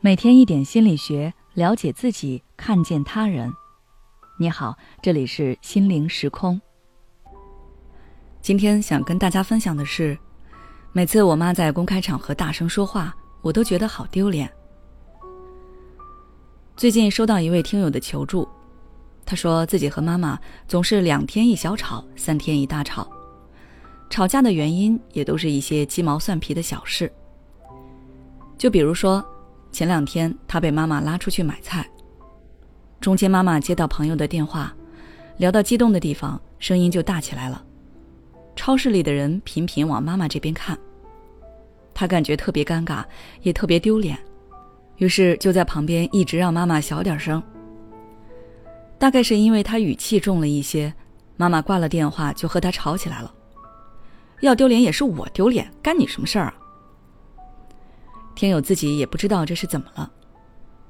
每天一点心理学，了解自己，看见他人。你好，这里是心灵时空。今天想跟大家分享的是，每次我妈在公开场合大声说话，我都觉得好丢脸。最近收到一位听友的求助，他说自己和妈妈总是两天一小吵，三天一大吵，吵架的原因也都是一些鸡毛蒜皮的小事，就比如说。前两天，他被妈妈拉出去买菜，中间妈妈接到朋友的电话，聊到激动的地方，声音就大起来了。超市里的人频频往妈妈这边看，他感觉特别尴尬，也特别丢脸，于是就在旁边一直让妈妈小点声。大概是因为他语气重了一些，妈妈挂了电话就和他吵起来了。要丢脸也是我丢脸，干你什么事儿啊？天友自己也不知道这是怎么了，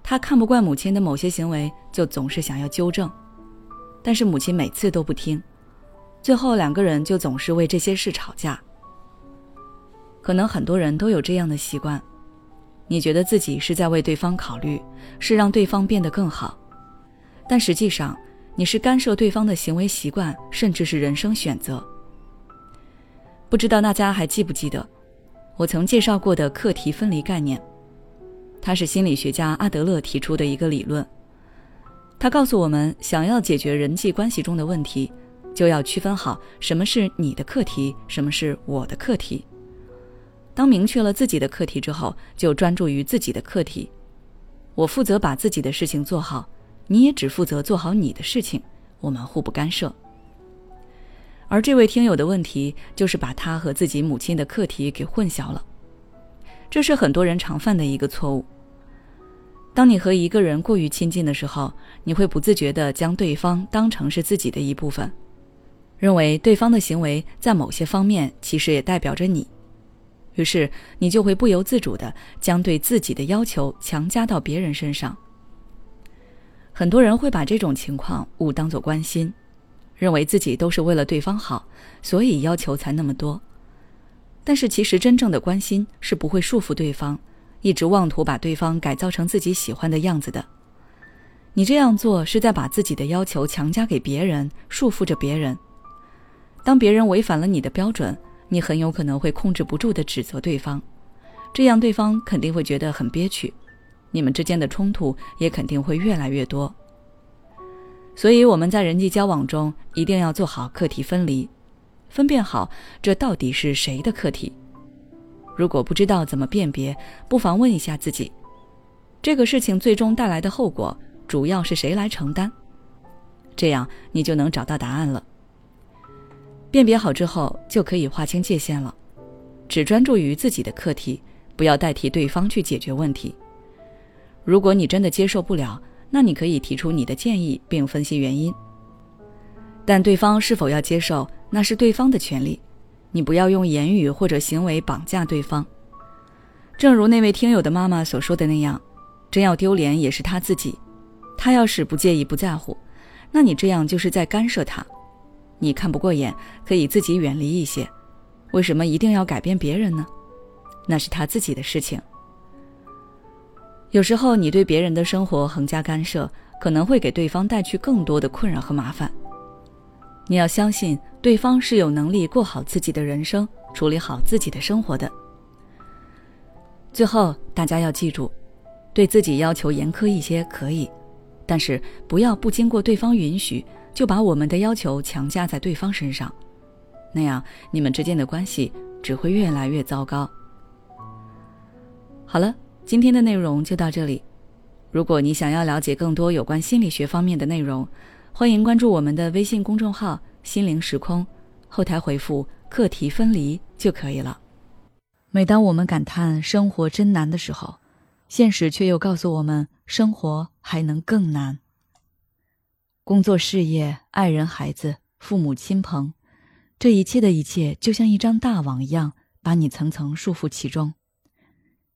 他看不惯母亲的某些行为，就总是想要纠正，但是母亲每次都不听，最后两个人就总是为这些事吵架。可能很多人都有这样的习惯，你觉得自己是在为对方考虑，是让对方变得更好，但实际上你是干涉对方的行为习惯，甚至是人生选择。不知道大家还记不记得？我曾介绍过的课题分离概念，它是心理学家阿德勒提出的一个理论。他告诉我们，想要解决人际关系中的问题，就要区分好什么是你的课题，什么是我的课题。当明确了自己的课题之后，就专注于自己的课题。我负责把自己的事情做好，你也只负责做好你的事情，我们互不干涉。而这位听友的问题就是把他和自己母亲的课题给混淆了，这是很多人常犯的一个错误。当你和一个人过于亲近的时候，你会不自觉地将对方当成是自己的一部分，认为对方的行为在某些方面其实也代表着你，于是你就会不由自主地将对自己的要求强加到别人身上。很多人会把这种情况误当作关心。认为自己都是为了对方好，所以要求才那么多。但是其实真正的关心是不会束缚对方，一直妄图把对方改造成自己喜欢的样子的。你这样做是在把自己的要求强加给别人，束缚着别人。当别人违反了你的标准，你很有可能会控制不住的指责对方，这样对方肯定会觉得很憋屈，你们之间的冲突也肯定会越来越多。所以我们在人际交往中一定要做好课题分离，分辨好这到底是谁的课题。如果不知道怎么辨别，不妨问一下自己：这个事情最终带来的后果主要是谁来承担？这样你就能找到答案了。辨别好之后，就可以划清界限了，只专注于自己的课题，不要代替对方去解决问题。如果你真的接受不了，那你可以提出你的建议，并分析原因。但对方是否要接受，那是对方的权利。你不要用言语或者行为绑架对方。正如那位听友的妈妈所说的那样，真要丢脸也是他自己。他要是不介意、不在乎，那你这样就是在干涉他。你看不过眼，可以自己远离一些。为什么一定要改变别人呢？那是他自己的事情。有时候，你对别人的生活横加干涉，可能会给对方带去更多的困扰和麻烦。你要相信，对方是有能力过好自己的人生，处理好自己的生活的。最后，大家要记住，对自己要求严苛一些可以，但是不要不经过对方允许，就把我们的要求强加在对方身上，那样你们之间的关系只会越来越糟糕。好了。今天的内容就到这里。如果你想要了解更多有关心理学方面的内容，欢迎关注我们的微信公众号“心灵时空”，后台回复“课题分离”就可以了。每当我们感叹生活真难的时候，现实却又告诉我们，生活还能更难。工作、事业、爱人、孩子、父母亲朋，这一切的一切，就像一张大网一样，把你层层束缚其中。